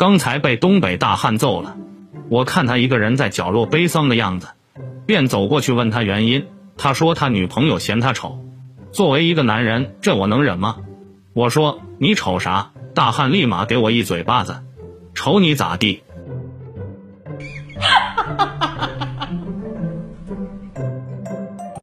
刚才被东北大汉揍了我看他一个人在角落悲伤的样子便走过去问他原因。他说他女朋友嫌他丑作为一个男人这我能忍吗？我说你瞅啥？大汉立马给我一嘴巴子瞅你咋地？哈哈哈哈